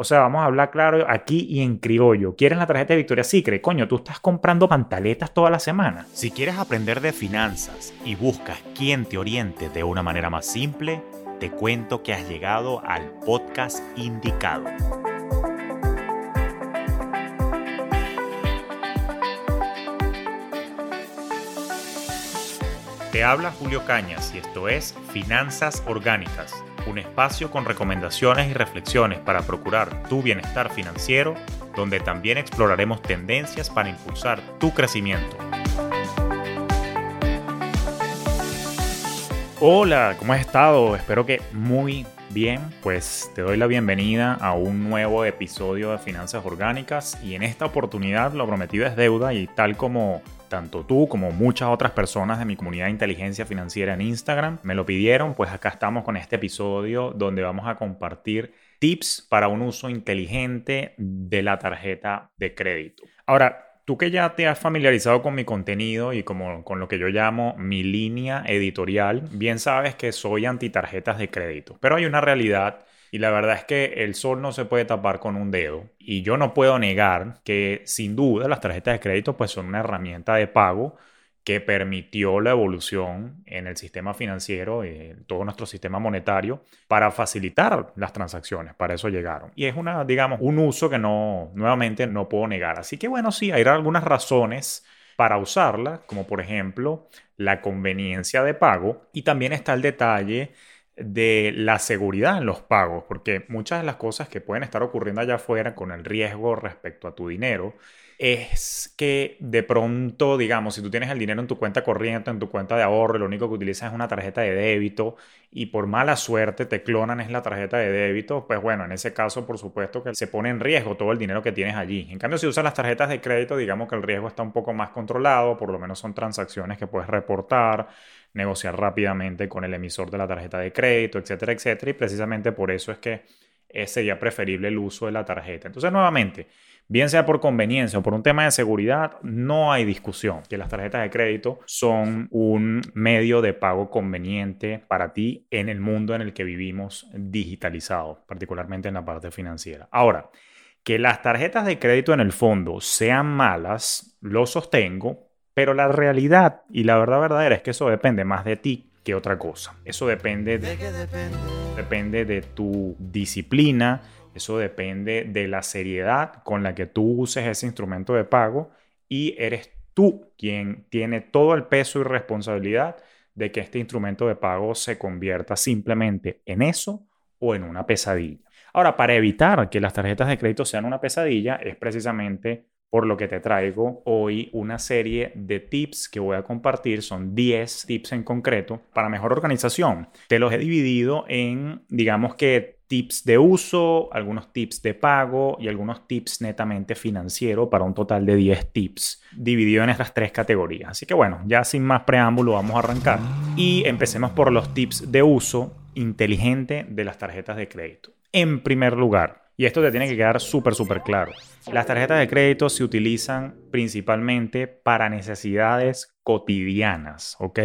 O sea, vamos a hablar claro aquí y en criollo. ¿Quieres la tarjeta de Victoria Secret? Coño, tú estás comprando pantaletas toda la semana. Si quieres aprender de finanzas y buscas quien te oriente de una manera más simple, te cuento que has llegado al podcast indicado. Te habla Julio Cañas y esto es Finanzas Orgánicas un espacio con recomendaciones y reflexiones para procurar tu bienestar financiero, donde también exploraremos tendencias para impulsar tu crecimiento. Hola, ¿cómo has estado? Espero que muy bien. Pues te doy la bienvenida a un nuevo episodio de Finanzas Orgánicas y en esta oportunidad lo prometido es deuda y tal como tanto tú como muchas otras personas de mi comunidad de inteligencia financiera en Instagram me lo pidieron, pues acá estamos con este episodio donde vamos a compartir tips para un uso inteligente de la tarjeta de crédito. Ahora, Tú que ya te has familiarizado con mi contenido y como, con lo que yo llamo mi línea editorial, bien sabes que soy anti tarjetas de crédito. Pero hay una realidad y la verdad es que el sol no se puede tapar con un dedo. Y yo no puedo negar que sin duda las tarjetas de crédito pues son una herramienta de pago que permitió la evolución en el sistema financiero en todo nuestro sistema monetario para facilitar las transacciones. Para eso llegaron. Y es una, digamos, un uso que no, nuevamente no puedo negar. Así que bueno, sí, hay algunas razones para usarla, como por ejemplo la conveniencia de pago y también está el detalle de la seguridad en los pagos, porque muchas de las cosas que pueden estar ocurriendo allá afuera con el riesgo respecto a tu dinero es que de pronto, digamos, si tú tienes el dinero en tu cuenta corriente, en tu cuenta de ahorro, lo único que utilizas es una tarjeta de débito y por mala suerte te clonan es la tarjeta de débito, pues bueno, en ese caso por supuesto que se pone en riesgo todo el dinero que tienes allí. En cambio, si usas las tarjetas de crédito, digamos que el riesgo está un poco más controlado, por lo menos son transacciones que puedes reportar, negociar rápidamente con el emisor de la tarjeta de crédito, etcétera, etcétera, y precisamente por eso es que sería preferible el uso de la tarjeta. Entonces, nuevamente, bien sea por conveniencia o por un tema de seguridad, no hay discusión que las tarjetas de crédito son un medio de pago conveniente para ti en el mundo en el que vivimos digitalizado, particularmente en la parte financiera. Ahora, que las tarjetas de crédito en el fondo sean malas, lo sostengo, pero la realidad y la verdad verdadera es que eso depende más de ti que otra cosa. Eso depende de, depende de tu disciplina, eso depende de la seriedad con la que tú uses ese instrumento de pago y eres tú quien tiene todo el peso y responsabilidad de que este instrumento de pago se convierta simplemente en eso o en una pesadilla. Ahora, para evitar que las tarjetas de crédito sean una pesadilla, es precisamente por lo que te traigo hoy una serie de tips que voy a compartir. Son 10 tips en concreto para mejor organización. Te los he dividido en, digamos que, tips de uso, algunos tips de pago y algunos tips netamente financiero para un total de 10 tips dividido en estas tres categorías. Así que bueno, ya sin más preámbulo vamos a arrancar y empecemos por los tips de uso inteligente de las tarjetas de crédito. En primer lugar, y esto te tiene que quedar súper, súper claro. Las tarjetas de crédito se utilizan principalmente para necesidades cotidianas, ¿ok?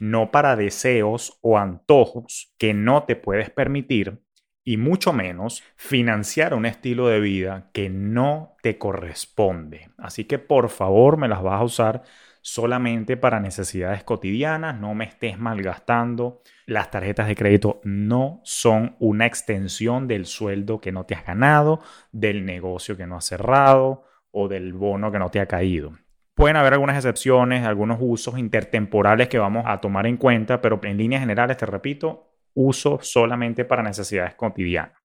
No para deseos o antojos que no te puedes permitir y mucho menos financiar un estilo de vida que no te corresponde. Así que por favor me las vas a usar solamente para necesidades cotidianas, no me estés malgastando. Las tarjetas de crédito no son una extensión del sueldo que no te has ganado, del negocio que no has cerrado o del bono que no te ha caído. Pueden haber algunas excepciones, algunos usos intertemporales que vamos a tomar en cuenta, pero en líneas generales, te repito, uso solamente para necesidades cotidianas.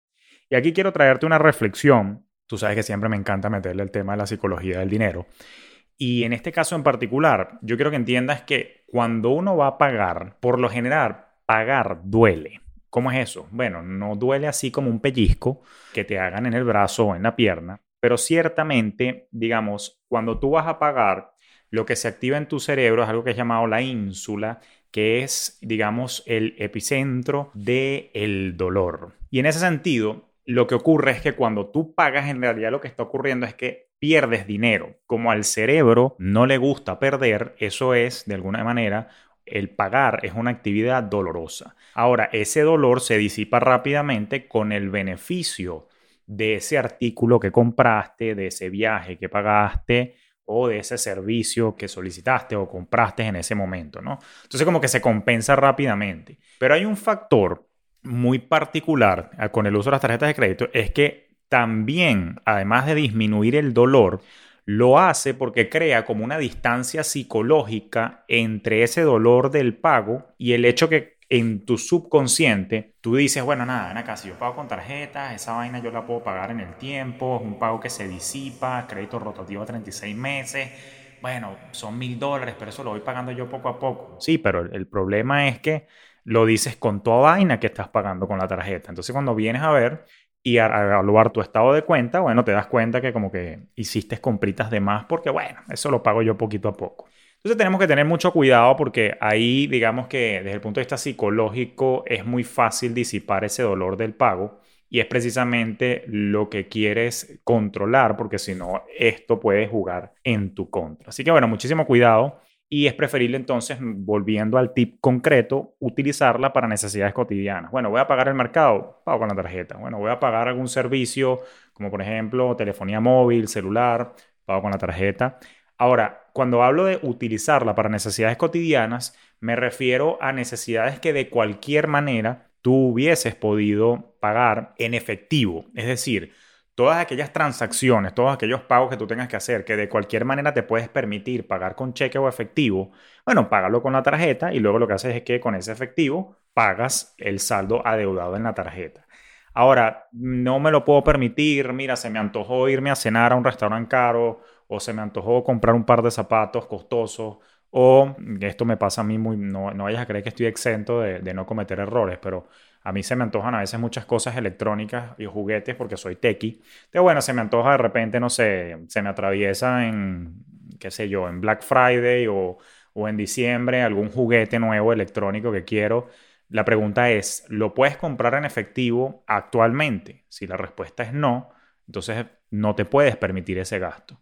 Y aquí quiero traerte una reflexión. Tú sabes que siempre me encanta meterle el tema de la psicología del dinero. Y en este caso en particular, yo quiero que entiendas que cuando uno va a pagar, por lo general, pagar duele. ¿Cómo es eso? Bueno, no duele así como un pellizco que te hagan en el brazo o en la pierna, pero ciertamente, digamos, cuando tú vas a pagar, lo que se activa en tu cerebro es algo que es llamado la ínsula, que es, digamos, el epicentro del el dolor. Y en ese sentido, lo que ocurre es que cuando tú pagas, en realidad lo que está ocurriendo es que pierdes dinero. Como al cerebro no le gusta perder, eso es, de alguna manera, el pagar es una actividad dolorosa. Ahora, ese dolor se disipa rápidamente con el beneficio de ese artículo que compraste, de ese viaje que pagaste o de ese servicio que solicitaste o compraste en ese momento, ¿no? Entonces como que se compensa rápidamente. Pero hay un factor muy particular ah, con el uso de las tarjetas de crédito, es que también, además de disminuir el dolor, lo hace porque crea como una distancia psicológica entre ese dolor del pago y el hecho que en tu subconsciente tú dices, bueno, nada, ven acá, si yo pago con tarjeta, esa vaina yo la puedo pagar en el tiempo, es un pago que se disipa, crédito rotativo a 36 meses, bueno, son mil dólares, pero eso lo voy pagando yo poco a poco. Sí, pero el problema es que lo dices con toda vaina que estás pagando con la tarjeta. Entonces cuando vienes a ver y a evaluar tu estado de cuenta, bueno, te das cuenta que como que hiciste compritas de más porque, bueno, eso lo pago yo poquito a poco. Entonces tenemos que tener mucho cuidado porque ahí digamos que desde el punto de vista psicológico es muy fácil disipar ese dolor del pago y es precisamente lo que quieres controlar porque si no esto puede jugar en tu contra. Así que bueno, muchísimo cuidado y es preferible entonces, volviendo al tip concreto, utilizarla para necesidades cotidianas. Bueno, voy a pagar el mercado, pago con la tarjeta. Bueno, voy a pagar algún servicio como por ejemplo telefonía móvil, celular, pago con la tarjeta. Ahora, cuando hablo de utilizarla para necesidades cotidianas, me refiero a necesidades que de cualquier manera tú hubieses podido pagar en efectivo. Es decir, todas aquellas transacciones, todos aquellos pagos que tú tengas que hacer, que de cualquier manera te puedes permitir pagar con cheque o efectivo, bueno, págalo con la tarjeta y luego lo que haces es que con ese efectivo pagas el saldo adeudado en la tarjeta. Ahora, no me lo puedo permitir, mira, se me antojó irme a cenar a un restaurante caro o se me antojó comprar un par de zapatos costosos, o esto me pasa a mí muy, no, no vayas a creer que estoy exento de, no cometer errores, pero a mí se me antojan a veces muchas cosas electrónicas y juguetes porque soy techie. Entonces, bueno, se me antoja de repente, no sé, se me atraviesa en, qué sé yo, en Black Friday o, o en diciembre algún juguete nuevo electrónico que quiero. La pregunta es, ¿lo puedes comprar en efectivo actualmente? Si la respuesta es no, entonces no te puedes permitir ese gasto.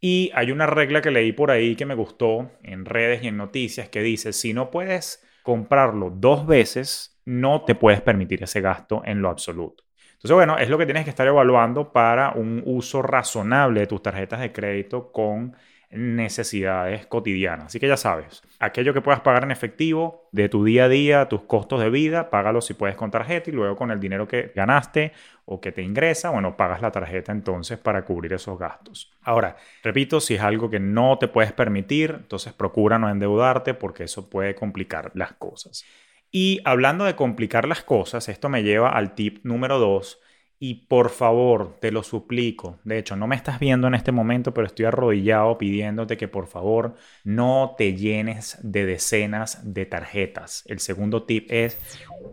Y hay una regla que leí por ahí que me gustó en redes y en noticias que dice, si no puedes comprarlo dos veces, no te puedes permitir ese gasto en lo absoluto. Entonces, bueno, es lo que tienes que estar evaluando para un uso razonable de tus tarjetas de crédito con necesidades cotidianas. Así que ya sabes, aquello que puedas pagar en efectivo de tu día a día, tus costos de vida, págalo si puedes con tarjeta y luego con el dinero que ganaste o que te ingresa, bueno, pagas la tarjeta entonces para cubrir esos gastos. Ahora, repito, si es algo que no te puedes permitir, entonces procura no endeudarte porque eso puede complicar las cosas. Y hablando de complicar las cosas, esto me lleva al tip número 2 y por favor, te lo suplico. De hecho, no me estás viendo en este momento, pero estoy arrodillado pidiéndote que por favor no te llenes de decenas de tarjetas. El segundo tip es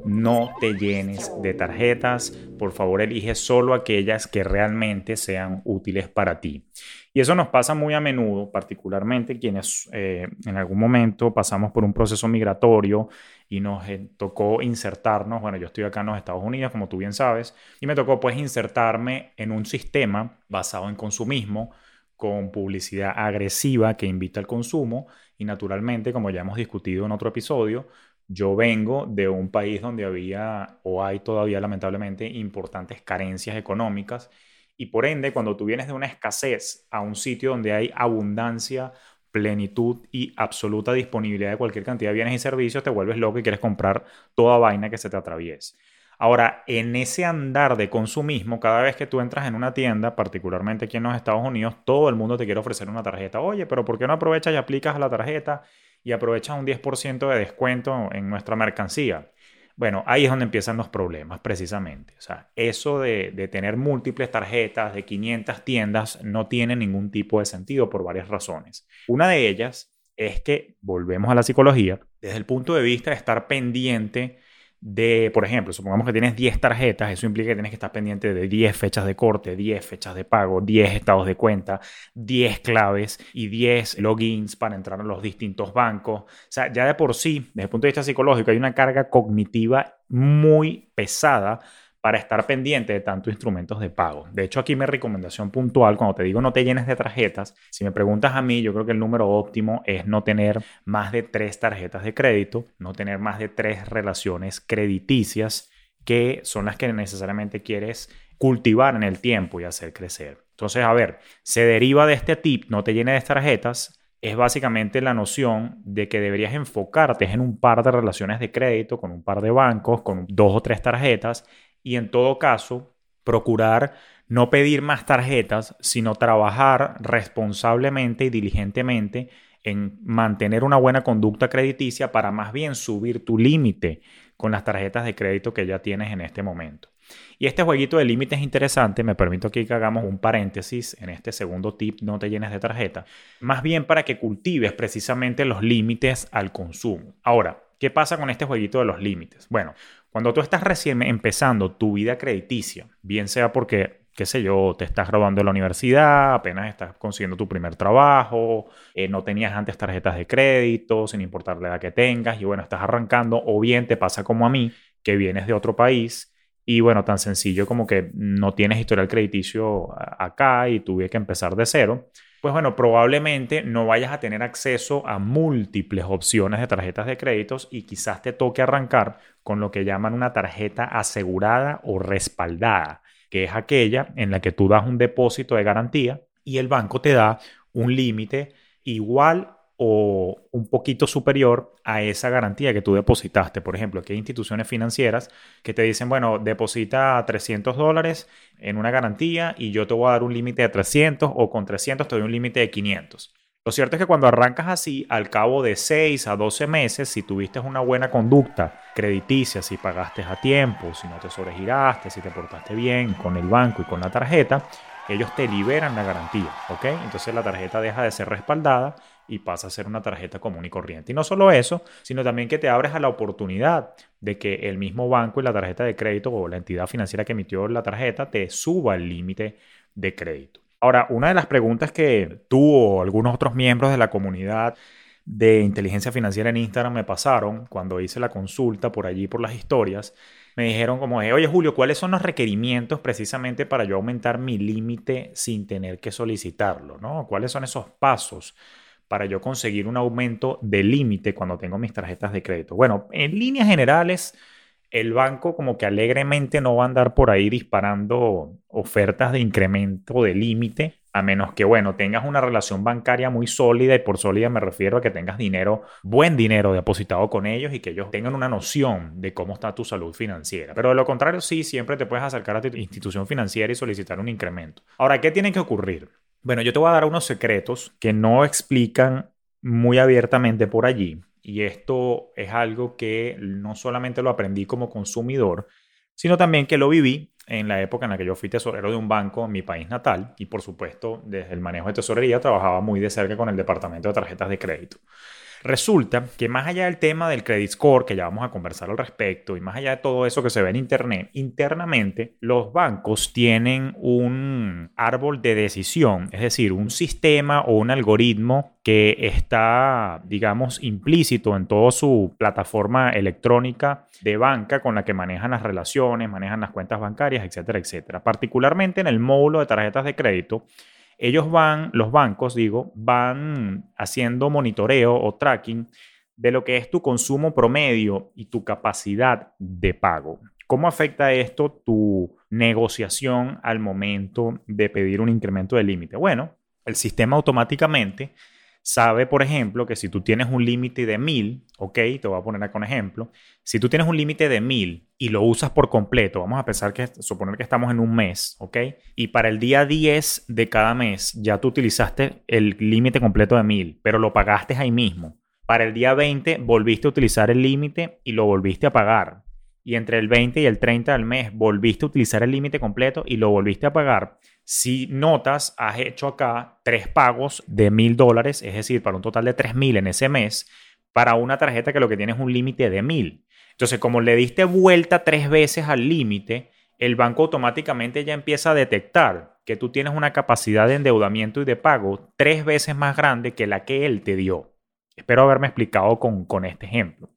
no te llenes de tarjetas. Por favor, elige solo aquellas que realmente sean útiles para ti. Y eso nos pasa muy a menudo, particularmente quienes eh, en algún momento pasamos por un proceso migratorio y nos eh, tocó insertarnos, bueno, yo estoy acá en los Estados Unidos, como tú bien sabes, y me tocó pues insertarme en un sistema basado en consumismo, con publicidad agresiva que invita al consumo y naturalmente, como ya hemos discutido en otro episodio, yo vengo de un país donde había o hay todavía lamentablemente importantes carencias económicas y por ende, cuando tú vienes de una escasez a un sitio donde hay abundancia, plenitud y absoluta disponibilidad de cualquier cantidad de bienes y servicios, te vuelves loco y quieres comprar toda vaina que se te atraviese. Ahora, en ese andar de consumismo, cada vez que tú entras en una tienda, particularmente aquí en los Estados Unidos, todo el mundo te quiere ofrecer una tarjeta. Oye, pero ¿por qué no aprovechas y aplicas la tarjeta y aprovechas un 10% de descuento en nuestra mercancía? Bueno, ahí es donde empiezan los problemas precisamente. O sea, eso de, tener múltiples tarjetas de 500 tiendas no tiene ningún tipo de sentido por varias razones. Una de ellas es que, volvemos a la psicología, desde el punto de vista de estar pendiente de, por ejemplo, supongamos que tienes 10 tarjetas, eso implica que tienes que estar pendiente de 10 fechas de corte, 10 fechas de pago, 10 estados de cuenta, 10 claves y 10 logins para entrar a los distintos bancos. O sea, ya de por sí, desde el punto de vista psicológico, hay una carga cognitiva muy pesada para estar pendiente de tantos instrumentos de pago. De hecho, aquí mi recomendación puntual, cuando te digo no te llenes de tarjetas, si me preguntas a mí, yo creo que el número óptimo es no tener más de tres tarjetas de crédito, no tener más de tres relaciones crediticias que son las que necesariamente quieres cultivar en el tiempo y hacer crecer. Entonces, a ver, se deriva de este tip, no te llenes de tarjetas, es básicamente la noción de que deberías enfocarte en un par de relaciones de crédito, con un par de bancos, con dos o tres tarjetas, y en todo caso, procurar no pedir más tarjetas, sino trabajar responsablemente y diligentemente en mantener una buena conducta crediticia para más bien subir tu límite con las tarjetas de crédito que ya tienes en este momento. Y este jueguito de límites es interesante, me permito aquí que hagamos un paréntesis en este segundo tip, no te llenes de tarjeta, más bien para que cultives precisamente los límites al consumo. Ahora, ¿qué pasa con este jueguito de los límites? Bueno, cuando tú estás recién empezando tu vida crediticia, bien sea porque qué sé yo, te estás graduando de la universidad, apenas estás consiguiendo tu primer trabajo, eh, no tenías antes tarjetas de crédito, sin importar la edad que tengas, y bueno, estás arrancando, o bien te pasa como a mí, que vienes de otro país, y bueno, tan sencillo como que no tienes historial crediticio acá y tuve que empezar de cero, pues bueno, probablemente no vayas a tener acceso a múltiples opciones de tarjetas de créditos y quizás te toque arrancar con lo que llaman una tarjeta asegurada o respaldada que es aquella en la que tú das un depósito de garantía y el banco te da un límite igual o un poquito superior a esa garantía que tú depositaste. Por ejemplo, aquí hay instituciones financieras que te dicen, bueno, deposita 300 dólares en una garantía y yo te voy a dar un límite de 300 o con 300 te doy un límite de 500. Lo cierto es que cuando arrancas así, al cabo de 6 a 12 meses, si tuviste una buena conducta crediticia, si pagaste a tiempo, si no te sobregiraste, si te portaste bien con el banco y con la tarjeta, ellos te liberan la garantía, ¿ok? Entonces la tarjeta deja de ser respaldada y pasa a ser una tarjeta común y corriente. Y no solo eso, sino también que te abres a la oportunidad de que el mismo banco y la tarjeta de crédito o la entidad financiera que emitió la tarjeta te suba el límite de crédito. Ahora, una de las preguntas que tú o algunos otros miembros de la comunidad de inteligencia financiera en Instagram me pasaron cuando hice la consulta por allí, por las historias, me dijeron como, oye Julio, ¿cuáles son los requerimientos precisamente para yo aumentar mi límite sin tener que solicitarlo? ¿no? ¿Cuáles son esos pasos para yo conseguir un aumento de límite cuando tengo mis tarjetas de crédito? Bueno, en líneas generales el banco como que alegremente no va a andar por ahí disparando ofertas de incremento de límite, a menos que, bueno, tengas una relación bancaria muy sólida y por sólida me refiero a que tengas dinero, buen dinero depositado con ellos y que ellos tengan una noción de cómo está tu salud financiera. Pero de lo contrario, sí, siempre te puedes acercar a tu institución financiera y solicitar un incremento. Ahora, ¿qué tiene que ocurrir? Bueno, yo te voy a dar unos secretos que no explican muy abiertamente por allí, y esto es algo que no solamente lo aprendí como consumidor, sino también que lo viví en la época en la que yo fui tesorero de un banco en mi país natal y por supuesto desde el manejo de tesorería trabajaba muy de cerca con el departamento de tarjetas de crédito. Resulta que más allá del tema del credit score, que ya vamos a conversar al respecto, y más allá de todo eso que se ve en Internet, internamente los bancos tienen un árbol de decisión, es decir, un sistema o un algoritmo que está, digamos, implícito en toda su plataforma electrónica de banca con la que manejan las relaciones, manejan las cuentas bancarias, etcétera, etcétera. Particularmente en el módulo de tarjetas de crédito, ellos van, los bancos, digo, van haciendo monitoreo o tracking de lo que es tu consumo promedio y tu capacidad de pago. ¿Cómo afecta esto tu negociación al momento de pedir un incremento de límite? Bueno, el sistema automáticamente sabe, por ejemplo, que si tú tienes un límite de 1000, ok, te voy a poner con ejemplo, si tú tienes un límite de 1000 y lo usas por completo, vamos a pensar que, suponer que estamos en un mes, ok, y para el día 10 de cada mes ya tú utilizaste el límite completo de 1000, pero lo pagaste ahí mismo. Para el día 20 volviste a utilizar el límite y lo volviste a pagar. Y entre el 20 y el 30 del mes volviste a utilizar el límite completo y lo volviste a pagar si notas, has hecho acá tres pagos de mil dólares, es decir, para un total de tres mil en ese mes, para una tarjeta que lo que tiene es un límite de mil. Entonces, como le diste vuelta tres veces al límite, el banco automáticamente ya empieza a detectar que tú tienes una capacidad de endeudamiento y de pago tres veces más grande que la que él te dio. Espero haberme explicado con, con este ejemplo.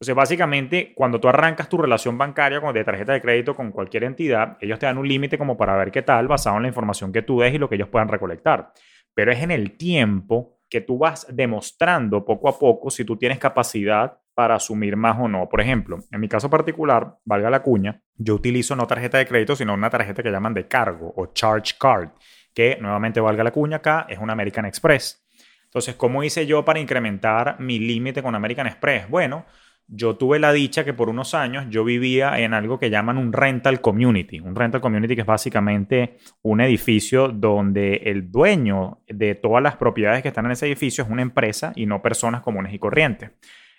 Entonces, básicamente, cuando tú arrancas tu relación bancaria con, de tarjeta de crédito con cualquier entidad, ellos te dan un límite como para ver qué tal, basado en la información que tú des y lo que ellos puedan recolectar. Pero es en el tiempo que tú vas demostrando poco a poco si tú tienes capacidad para asumir más o no. Por ejemplo, en mi caso particular, valga la cuña, yo utilizo no tarjeta de crédito, sino una tarjeta que llaman de cargo o charge card, que nuevamente valga la cuña acá, es una American Express. Entonces, ¿cómo hice yo para incrementar mi límite con American Express? Bueno, yo tuve la dicha que por unos años yo vivía en algo que llaman un rental community. Un rental community que es básicamente un edificio donde el dueño de todas las propiedades que están en ese edificio es una empresa y no personas comunes y corrientes.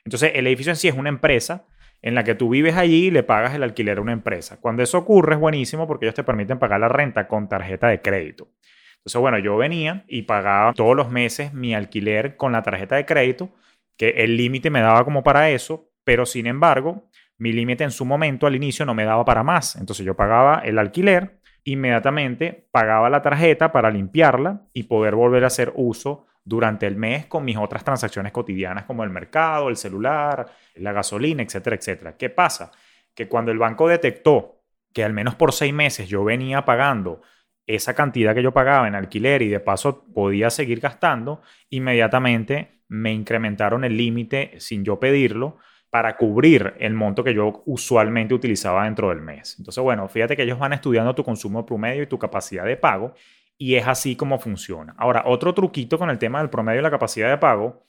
Entonces, el edificio en sí es una empresa en la que tú vives allí y le pagas el alquiler a una empresa. Cuando eso ocurre es buenísimo porque ellos te permiten pagar la renta con tarjeta de crédito. Entonces, bueno, yo venía y pagaba todos los meses mi alquiler con la tarjeta de crédito, que el límite me daba como para eso, pero sin embargo, mi límite en su momento al inicio no me daba para más. Entonces yo pagaba el alquiler, inmediatamente pagaba la tarjeta para limpiarla y poder volver a hacer uso durante el mes con mis otras transacciones cotidianas como el mercado, el celular, la gasolina, etcétera, etcétera. ¿Qué pasa? Que cuando el banco detectó que al menos por seis meses yo venía pagando esa cantidad que yo pagaba en alquiler y de paso podía seguir gastando, inmediatamente me incrementaron el límite sin yo pedirlo para cubrir el monto que yo usualmente utilizaba dentro del mes. Entonces, bueno, fíjate que ellos van estudiando tu consumo promedio y tu capacidad de pago y es así como funciona. Ahora, otro truquito con el tema del promedio y la capacidad de pago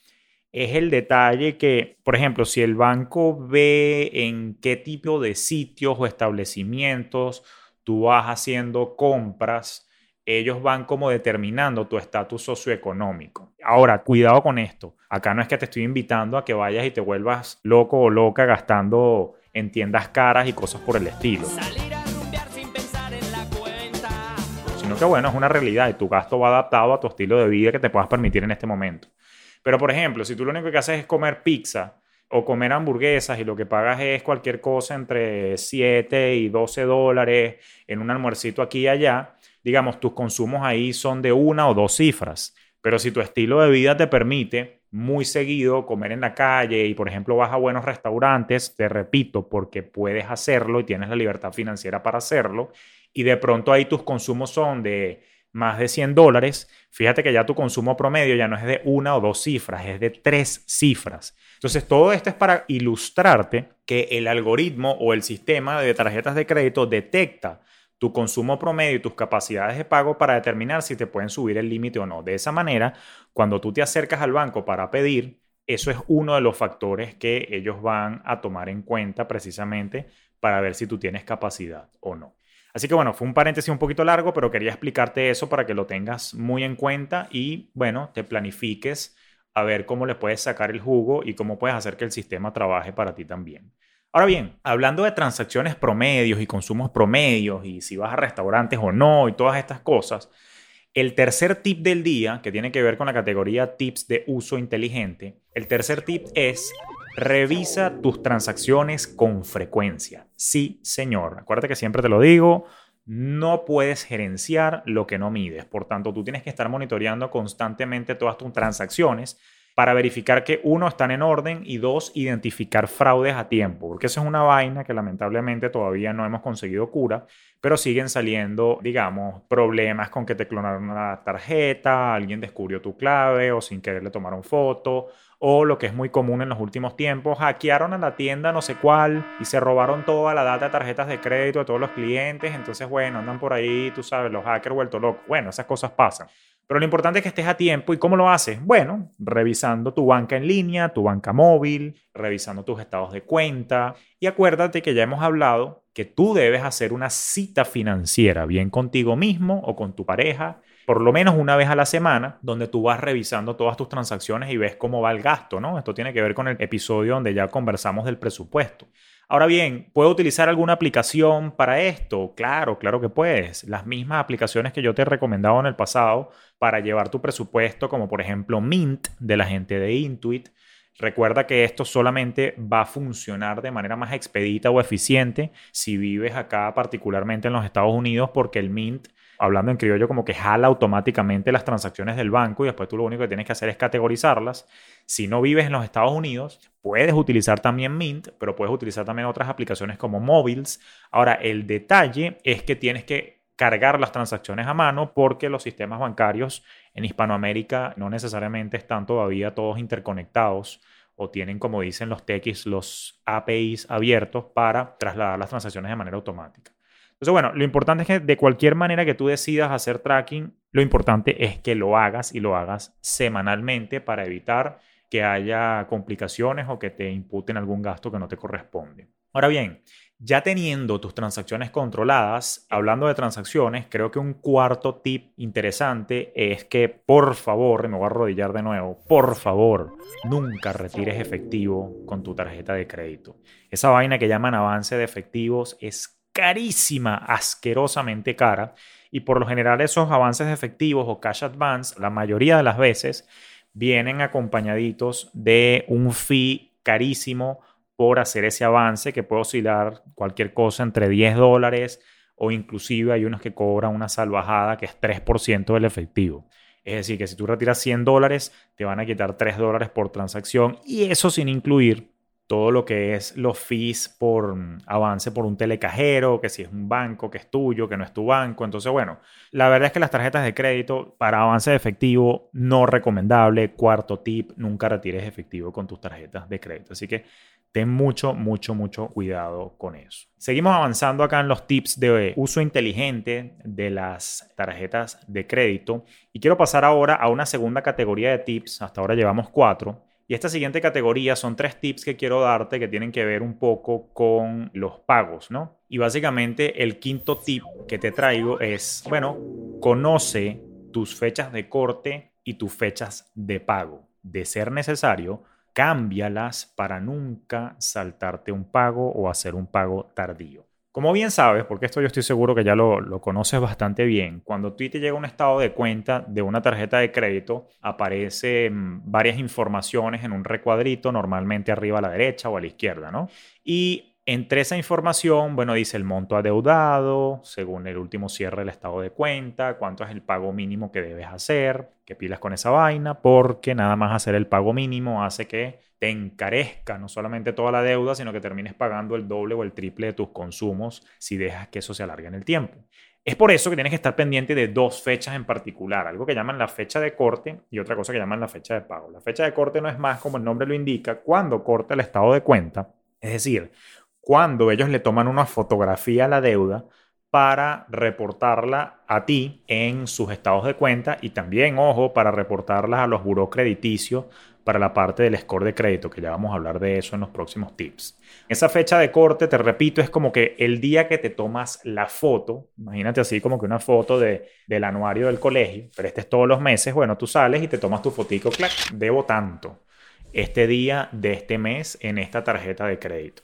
es el detalle que, por ejemplo, si el banco ve en qué tipo de sitios o establecimientos tú vas haciendo compras, ellos van como determinando tu estatus socioeconómico. Ahora, cuidado con esto. Acá no es que te estoy invitando a que vayas y te vuelvas loco o loca gastando en tiendas caras y cosas por el estilo. Sino que bueno, es una realidad y tu gasto va adaptado a tu estilo de vida que te puedas permitir en este momento. Pero por ejemplo, si tú lo único que haces es comer pizza o comer hamburguesas y lo que pagas es cualquier cosa entre 7 y 12 dólares en un almuercito aquí y allá, digamos, tus consumos ahí son de una o dos cifras. Pero si tu estilo de vida te permite muy seguido comer en la calle y, por ejemplo, vas a buenos restaurantes, te repito, porque puedes hacerlo y tienes la libertad financiera para hacerlo, y de pronto ahí tus consumos son de más de 100 dólares, fíjate que ya tu consumo promedio ya no es de una o dos cifras, es de tres cifras. Entonces, todo esto es para ilustrarte que el algoritmo o el sistema de tarjetas de crédito detecta tu consumo promedio y tus capacidades de pago para determinar si te pueden subir el límite o no. De esa manera, cuando tú te acercas al banco para pedir, eso es uno de los factores que ellos van a tomar en cuenta precisamente para ver si tú tienes capacidad o no. Así que bueno, fue un paréntesis un poquito largo, pero quería explicarte eso para que lo tengas muy en cuenta y bueno, te planifiques a ver cómo le puedes sacar el jugo y cómo puedes hacer que el sistema trabaje para ti también. Ahora bien, hablando de transacciones promedios y consumos promedios y si vas a restaurantes o no y todas estas cosas, el tercer tip del día, que tiene que ver con la categoría tips de uso inteligente, el tercer tip es revisa tus transacciones con frecuencia. Sí, señor. Acuérdate que siempre te lo digo, no puedes gerenciar lo que no mides. Por tanto, tú tienes que estar monitoreando constantemente todas tus transacciones para verificar que uno, están en orden y dos, identificar fraudes a tiempo, porque eso es una vaina que lamentablemente todavía no hemos conseguido cura, pero siguen saliendo, digamos, problemas con que te clonaron la tarjeta, alguien descubrió tu clave o sin querer le tomaron foto, o lo que es muy común en los últimos tiempos, hackearon a la tienda no sé cuál y se robaron toda la data de tarjetas de crédito de todos los clientes, entonces bueno, andan por ahí, tú sabes, los hackers vuelto locos. Bueno, esas cosas pasan. Pero lo importante es que estés a tiempo. ¿Y cómo lo haces? Bueno, revisando tu banca en línea, tu banca móvil, revisando tus estados de cuenta. Y acuérdate que ya hemos hablado que tú debes hacer una cita financiera, bien contigo mismo o con tu pareja, por lo menos una vez a la semana, donde tú vas revisando todas tus transacciones y ves cómo va el gasto, ¿no? Esto tiene que ver con el episodio donde ya conversamos del presupuesto. Ahora bien, ¿puedo utilizar alguna aplicación para esto? Claro, claro que puedes. Las mismas aplicaciones que yo te he recomendado en el pasado para llevar tu presupuesto, como por ejemplo Mint de la gente de Intuit. Recuerda que esto solamente va a funcionar de manera más expedita o eficiente si vives acá, particularmente en los Estados Unidos, porque el Mint hablando en criollo, como que jala automáticamente las transacciones del banco y después tú lo único que tienes que hacer es categorizarlas. Si no vives en los Estados Unidos, puedes utilizar también Mint, pero puedes utilizar también otras aplicaciones como Mobiles. Ahora, el detalle es que tienes que cargar las transacciones a mano porque los sistemas bancarios en Hispanoamérica no necesariamente están todavía todos interconectados o tienen, como dicen los TX, los APIs abiertos para trasladar las transacciones de manera automática. Entonces, bueno, lo importante es que de cualquier manera que tú decidas hacer tracking, lo importante es que lo hagas y lo hagas semanalmente para evitar que haya complicaciones o que te imputen algún gasto que no te corresponde. Ahora bien, ya teniendo tus transacciones controladas, hablando de transacciones, creo que un cuarto tip interesante es que por favor, me voy a arrodillar de nuevo, por favor, nunca retires efectivo con tu tarjeta de crédito. Esa vaina que llaman avance de efectivos es carísima, asquerosamente cara, y por lo general esos avances efectivos o cash advance, la mayoría de las veces, vienen acompañaditos de un fee carísimo por hacer ese avance que puede oscilar cualquier cosa entre 10 dólares o inclusive hay unos que cobran una salvajada que es 3% del efectivo. Es decir, que si tú retiras 100 dólares, te van a quitar 3 dólares por transacción y eso sin incluir todo lo que es los fees por mm, avance por un telecajero, que si es un banco que es tuyo, que no es tu banco. Entonces, bueno, la verdad es que las tarjetas de crédito para avance de efectivo no recomendable. Cuarto tip, nunca retires efectivo con tus tarjetas de crédito. Así que ten mucho, mucho, mucho cuidado con eso. Seguimos avanzando acá en los tips de uso inteligente de las tarjetas de crédito y quiero pasar ahora a una segunda categoría de tips. Hasta ahora llevamos cuatro y esta siguiente categoría son tres tips que quiero darte que tienen que ver un poco con los pagos, ¿no? Y básicamente el quinto tip que te traigo es, bueno, conoce tus fechas de corte y tus fechas de pago. De ser necesario, cámbialas para nunca saltarte un pago o hacer un pago tardío. Como bien sabes, porque esto yo estoy seguro que ya lo, conoces bastante bien, cuando tú te llega un estado de cuenta de una tarjeta de crédito, aparecen varias informaciones en un recuadrito, normalmente arriba a la derecha o a la izquierda, ¿no? Y entre esa información, bueno, dice el monto adeudado, según el último cierre del estado de cuenta, cuánto es el pago mínimo que debes hacer, que pilas con esa vaina, porque nada más hacer el pago mínimo hace que te encarezca no solamente toda la deuda, sino que termines pagando el doble o el triple de tus consumos si dejas que eso se alargue en el tiempo. Es por eso que tienes que estar pendiente de dos fechas en particular, algo que llaman la fecha de corte y otra cosa que llaman la fecha de pago. La fecha de corte no es más, como el nombre lo indica, cuando corta el estado de cuenta, es decir, cuando ellos le toman una fotografía a la deuda para reportarla a ti en sus estados de cuenta y también, ojo, para reportarla a los buró crediticios para la parte del score de crédito, que ya vamos a hablar de eso en los próximos tips. Esa fecha de corte, te repito, es como que el día que te tomas la foto, imagínate así como que una foto de, del anuario del colegio, pero este es todos los meses, bueno, tú sales y te tomas tu fotico, clac, debo tanto este día de este mes en esta tarjeta de crédito.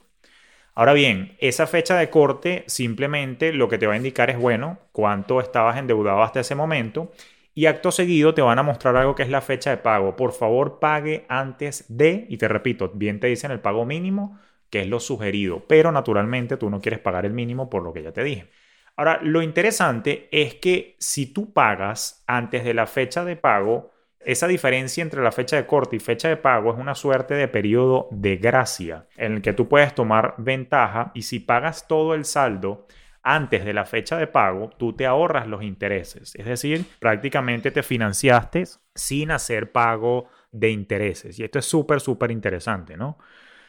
Ahora bien, esa fecha de corte simplemente lo que te va a indicar es, bueno, cuánto estabas endeudado hasta ese momento y acto seguido te van a mostrar algo que es la fecha de pago. Por favor, pague antes de, y te repito, bien te dicen el pago mínimo, que es lo sugerido, pero naturalmente tú no quieres pagar el mínimo por lo que ya te dije. Ahora, lo interesante es que si tú pagas antes de la fecha de pago, esa diferencia entre la fecha de corte y fecha de pago es una suerte de periodo de gracia en el que tú puedes tomar ventaja y si pagas todo el saldo antes de la fecha de pago, tú te ahorras los intereses. Es decir, prácticamente te financiaste sin hacer pago de intereses. Y esto es súper, súper interesante, ¿no?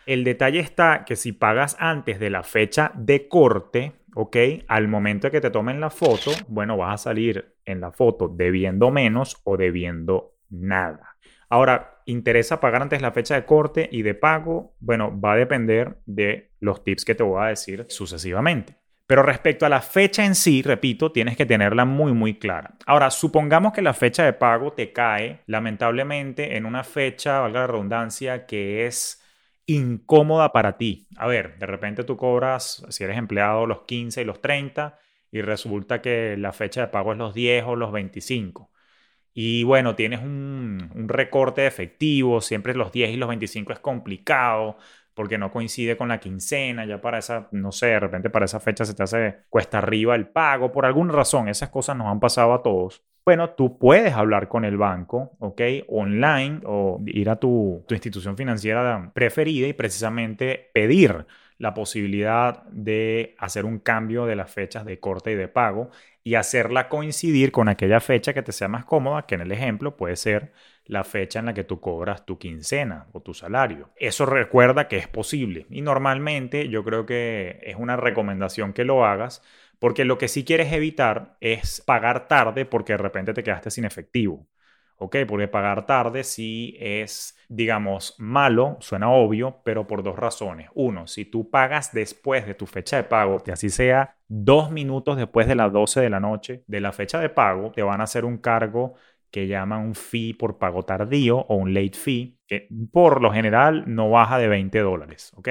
El detalle está que si pagas antes de la fecha de corte, ¿ok? Al momento de que te tomen la foto, bueno, vas a salir en la foto debiendo menos o debiendo nada. Ahora, ¿interesa pagar antes la fecha de corte y de pago? Bueno, va a depender de los tips que te voy a decir sucesivamente. Pero respecto a la fecha en sí, repito, tienes que tenerla muy, muy clara. Ahora, supongamos que la fecha de pago te cae, lamentablemente, en una fecha, valga la redundancia, que es incómoda para ti. A ver, de repente tú cobras, si eres empleado, los 15 y los 30 y resulta que la fecha de pago es los 10 o los 25 y bueno, tienes un, recorte de efectivo, siempre los 10 y los 25 es complicado porque no coincide con la quincena, ya para esa, no sé, de repente para esa fecha se te hace cuesta arriba el pago, por alguna razón, esas cosas nos han pasado a todos. Bueno, tú puedes hablar con el banco, ¿ok? Online o ir a tu, tu institución financiera preferida y precisamente pedir la posibilidad de hacer un cambio de las fechas de corte y de pago y hacerla coincidir con aquella fecha que te sea más cómoda, que en el ejemplo puede ser la fecha en la que tú cobras tu quincena o tu salario. Eso recuerda que es posible y normalmente yo creo que es una recomendación que lo hagas porque lo que sí quieres evitar es pagar tarde porque de repente te quedaste sin efectivo. ¿ok? Porque pagar tarde sí es, digamos, malo, suena obvio, pero por dos razones. Uno, si tú pagas después de tu fecha de pago, que así sea dos minutos después de las 12 de la noche de la fecha de pago, te van a hacer un cargo que llaman un fee por pago tardío o un late fee, que por lo general no baja de 20 dólares, ¿ok?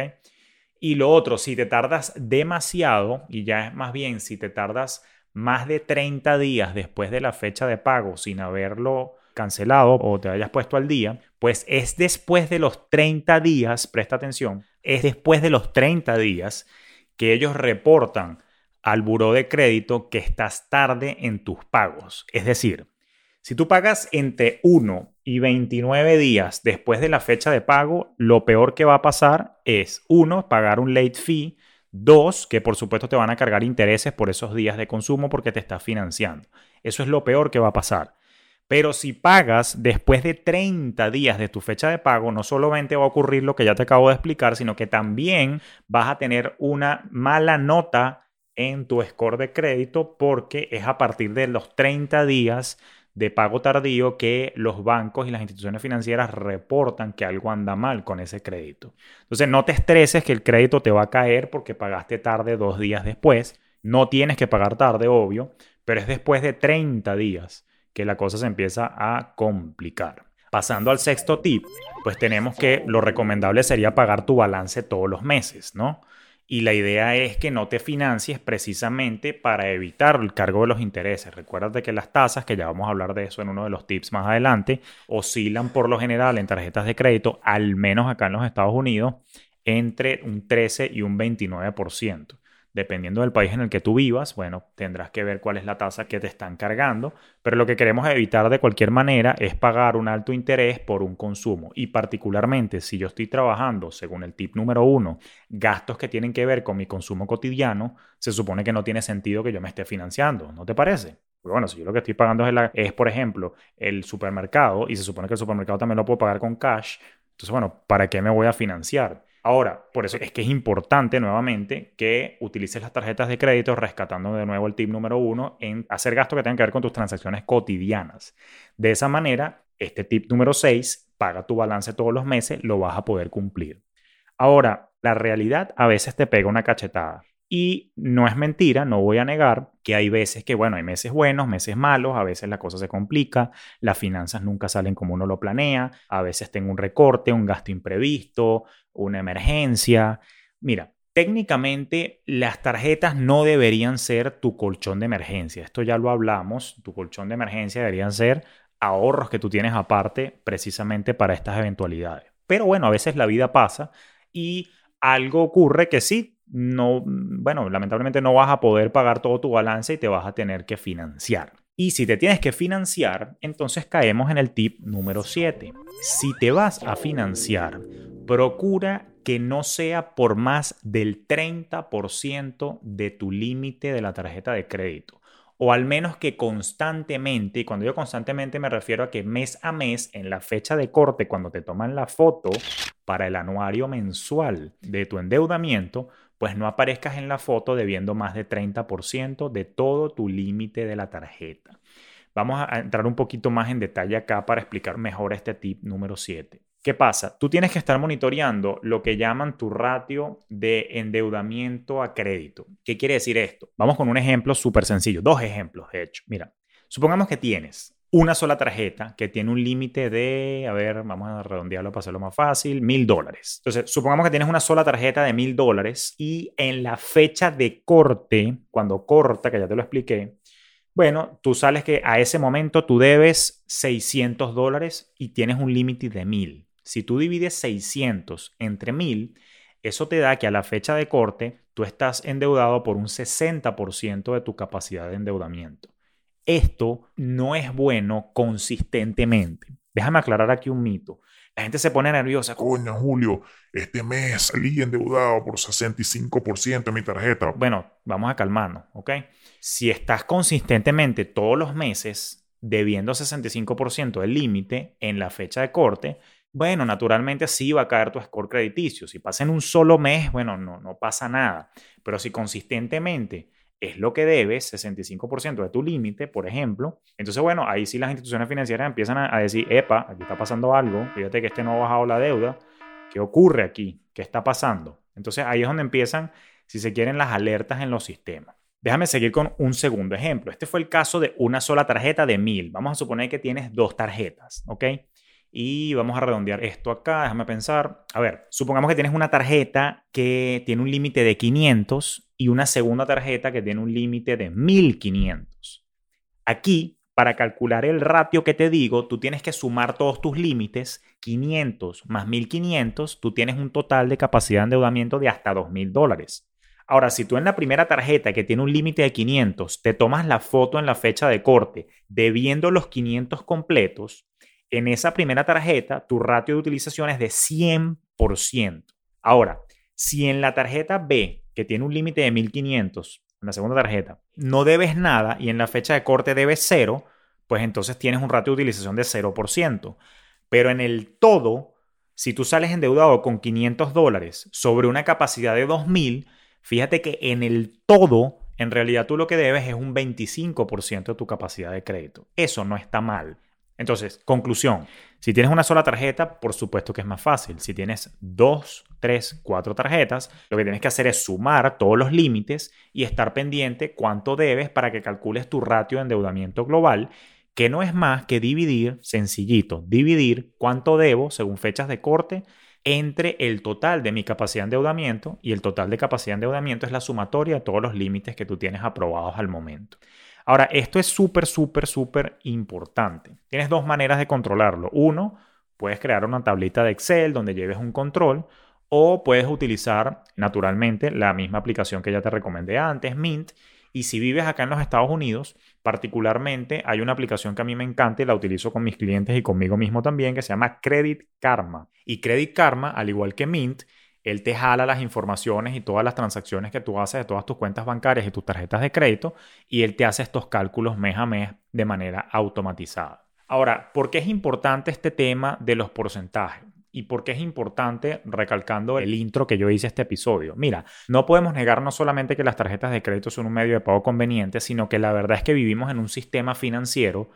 Y lo otro, si te tardas demasiado, y ya es más bien si te tardas más de 30 días después de la fecha de pago sin haberlo cancelado o te hayas puesto al día, pues es después de los 30 días, presta atención, es después de los 30 días que ellos reportan al buró de crédito que estás tarde en tus pagos. Es decir, si tú pagas entre 1 y 29 días después de la fecha de pago, lo peor que va a pasar es, uno, pagar un late fee, dos, que por supuesto te van a cargar intereses por esos días de consumo porque te estás financiando. Eso es lo peor que va a pasar. Pero si pagas después de 30 días de tu fecha de pago, no solamente va a ocurrir lo que ya te acabo de explicar, sino que también vas a tener una mala nota en tu score de crédito porque es a partir de los 30 días de pago tardío que los bancos y las instituciones financieras reportan que algo anda mal con ese crédito. Entonces no te estreses que el crédito te va a caer porque pagaste tarde dos días después. No tienes que pagar tarde, obvio, pero es después de 30 días que la cosa se empieza a complicar. Pasando al sexto tip, pues tenemos que lo recomendable sería pagar tu balance todos los meses, ¿no? Y la idea es que no te financies precisamente para evitar el cargo de los intereses. Recuerda que las tasas, que ya vamos a hablar de eso en uno de los tips más adelante, oscilan por lo general en tarjetas de crédito, al menos acá en los Estados Unidos, entre un 13 y un 29%. Dependiendo del país en el que tú vivas, bueno, tendrás que ver cuál es la tasa que te están cargando, pero lo que queremos evitar de cualquier manera es pagar un alto interés por un consumo y particularmente si yo estoy trabajando, según el tip número uno, gastos que tienen que ver con mi consumo cotidiano, se supone que no tiene sentido que yo me esté financiando, ¿no te parece? Bueno, si yo lo que estoy pagando es, por ejemplo, el supermercado y se supone que el supermercado también lo puedo pagar con cash, entonces, bueno, ¿para qué me voy a financiar? Ahora, por eso es que es importante nuevamente que utilices las tarjetas de crédito, rescatando de nuevo el tip número uno, en hacer gastos que tengan que ver con tus transacciones cotidianas. De esa manera, este tip número 6, paga tu balance todos los meses, lo vas a poder cumplir. Ahora, la realidad a veces te pega una cachetada. Y no es mentira, no voy a negar que hay veces que, bueno, hay meses buenos, meses malos, a veces la cosa se complica, las finanzas nunca salen como uno lo planea, a veces tengo un recorte, un gasto imprevisto, una emergencia. Mira, técnicamente las tarjetas no deberían ser tu colchón de emergencia. Esto ya lo hablamos, tu colchón de emergencia deberían ser ahorros que tú tienes aparte precisamente para estas eventualidades. Pero bueno, a veces la vida pasa y algo ocurre que sí, no, bueno, lamentablemente no vas a poder pagar todo tu balance y te vas a tener que financiar. Y si te tienes que financiar, entonces caemos en el tip número 7. Si te vas a financiar, procura que no sea por más del 30% de tu límite de la tarjeta de crédito o al menos que constantemente, y cuando digo constantemente me refiero a que mes a mes, en la fecha de corte, cuando te toman la foto para el anuario mensual de tu endeudamiento, pues no aparezcas en la foto debiendo más de 30% de todo tu límite de la tarjeta. Vamos a entrar un poquito más en detalle acá para explicar mejor este tip número 7. ¿Qué pasa? Tú tienes que estar monitoreando lo que llaman tu ratio de endeudamiento a crédito. ¿Qué quiere decir esto? Vamos con un ejemplo súper sencillo, dos ejemplos de hecho. Mira, supongamos que tienes una sola tarjeta que tiene un límite de, a ver, vamos a redondearlo para hacerlo más fácil, mil dólares. Entonces, supongamos que tienes una sola tarjeta de mil dólares y en la fecha de corte, cuando corta, que ya te lo expliqué, bueno, tú sales que a ese momento tú debes 600 dólares y tienes un límite de mil. Si tú divides 600 entre 1000, eso te da que a la fecha de corte tú estás endeudado por un 60% de tu capacidad de endeudamiento. Esto no es bueno consistentemente. Déjame aclarar aquí un mito. La gente se pone nerviosa. Coño, Julio, este mes salí endeudado por 65% de mi tarjeta. Bueno, vamos a calmarnos, ¿ok? Si estás consistentemente todos los meses debiendo 65% del límite en la fecha de corte, bueno, naturalmente sí va a caer tu score crediticio. Si pasa en un solo mes, bueno, no, no pasa nada. Pero si consistentemente es lo que debes, 65% de tu límite, por ejemplo, entonces, bueno, ahí sí las instituciones financieras empiezan a, decir, epa, aquí está pasando algo, fíjate que este no ha bajado la deuda, ¿qué ocurre aquí? ¿Qué está pasando? Entonces ahí es donde empiezan, si se quieren, las alertas en los sistemas. Déjame seguir con un segundo ejemplo. Este fue el caso de una sola tarjeta de 1000. Vamos a suponer que tienes dos tarjetas, ¿ok? Y vamos a redondear esto acá, déjame pensar. A ver, supongamos que tienes una tarjeta que tiene un límite de 500 y una segunda tarjeta que tiene un límite de 1500. Aquí, para calcular el ratio que te digo, tú tienes que sumar todos tus límites, 500 más 1500, tú tienes un total de capacidad de endeudamiento de hasta 2000 dólares. Ahora, si tú en la primera tarjeta que tiene un límite de 500 te tomas la foto en la fecha de corte debiendo los 500 completos, en esa primera tarjeta tu ratio de utilización es de 100%. Ahora, si en la tarjeta B, que tiene un límite de 1500, en la segunda tarjeta, no debes nada y en la fecha de corte debes cero, pues entonces tienes un ratio de utilización de 0%. Pero en el todo, si tú sales endeudado con 500 dólares sobre una capacidad de 2000, fíjate que en el todo, en realidad tú lo que debes es un 25% de tu capacidad de crédito. Eso no está mal. Entonces, conclusión, si tienes una sola tarjeta, por supuesto que es más fácil. Si tienes dos, tres, cuatro tarjetas, lo que tienes que hacer es sumar todos los límites y estar pendiente cuánto debes para que calcules tu ratio de endeudamiento global, que no es más que dividir, sencillito, dividir cuánto debo según fechas de corte entre el total de mi capacidad de endeudamiento y el total de capacidad de endeudamiento es la sumatoria de todos los límites que tú tienes aprobados al momento. Ahora, esto es súper, súper, súper importante. Tienes dos maneras de controlarlo. Uno, puedes crear una tablita de Excel donde lleves un control o puedes utilizar naturalmente la misma aplicación que ya te recomendé antes, Mint. Y si vives acá en los Estados Unidos, particularmente hay una aplicación que a mí me encanta y la utilizo con mis clientes y conmigo mismo también, que se llama Credit Karma. Y Credit Karma, al igual que Mint, él te jala las informaciones y todas las transacciones que tú haces de todas tus cuentas bancarias y tus tarjetas de crédito y él te hace estos cálculos mes a mes de manera automatizada. Ahora, ¿por qué es importante este tema de los porcentajes? ¿Y por qué es importante recalcando el intro que yo hice a este episodio? Mira, no podemos negar no solamente que las tarjetas de crédito son un medio de pago conveniente, sino que la verdad es que vivimos en un sistema financiero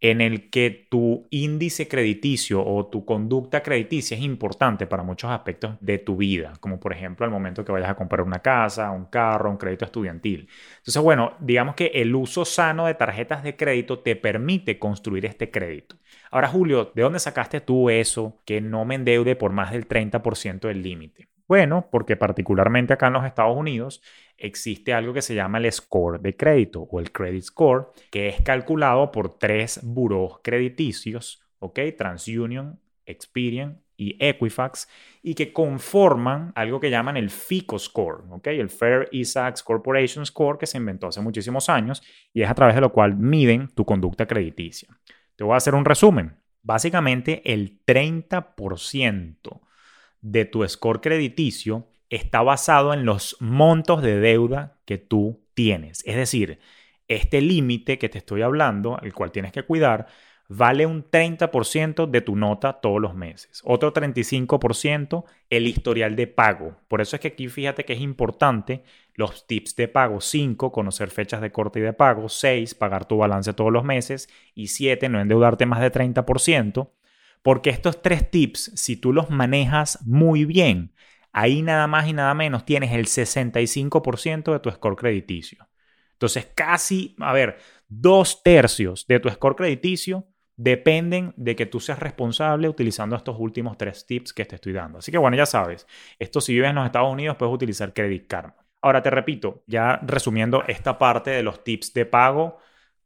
en el que tu índice crediticio o tu conducta crediticia es importante para muchos aspectos de tu vida, como por ejemplo al momento que vayas a comprar una casa, un carro, un crédito estudiantil. Entonces, bueno, digamos que el uso sano de tarjetas de crédito te permite construir este crédito. Ahora, Julio, ¿de dónde sacaste tú eso que no me endeude por más del 30% del límite? Bueno, porque particularmente acá en los Estados Unidos existe algo que se llama el score de crédito o el credit score, que es calculado por tres buros crediticios, ¿ok? TransUnion, Experian y Equifax, y que conforman algo que llaman el FICO score, ¿ok? El Fair Isaacs Corporation Score, que se inventó hace muchísimos años y es a través de lo cual miden tu conducta crediticia. Te voy a hacer un resumen. Básicamente el 30% de tu score crediticio está basado en los montos de deuda que tú tienes. Es decir, este límite que te estoy hablando, el cual tienes que cuidar, vale un 30% de tu nota todos los meses. Otro 35% el historial de pago. Por eso es que aquí fíjate que es importante los tips de pago. 5, conocer fechas de corte y de pago. 6, pagar tu balance todos los meses. Y 7, no endeudarte más de 30%. Porque estos tres tips, si tú los manejas muy bien, ahí nada más y nada menos tienes el 65% de tu score crediticio. Entonces, casi, a ver, dos tercios de tu score crediticio dependen de que tú seas responsable utilizando estos últimos tres tips que te estoy dando. Así que bueno, ya sabes, esto si vives en los Estados Unidos puedes utilizar Credit Karma. Ahora te repito, ya resumiendo esta parte de los tips de pago,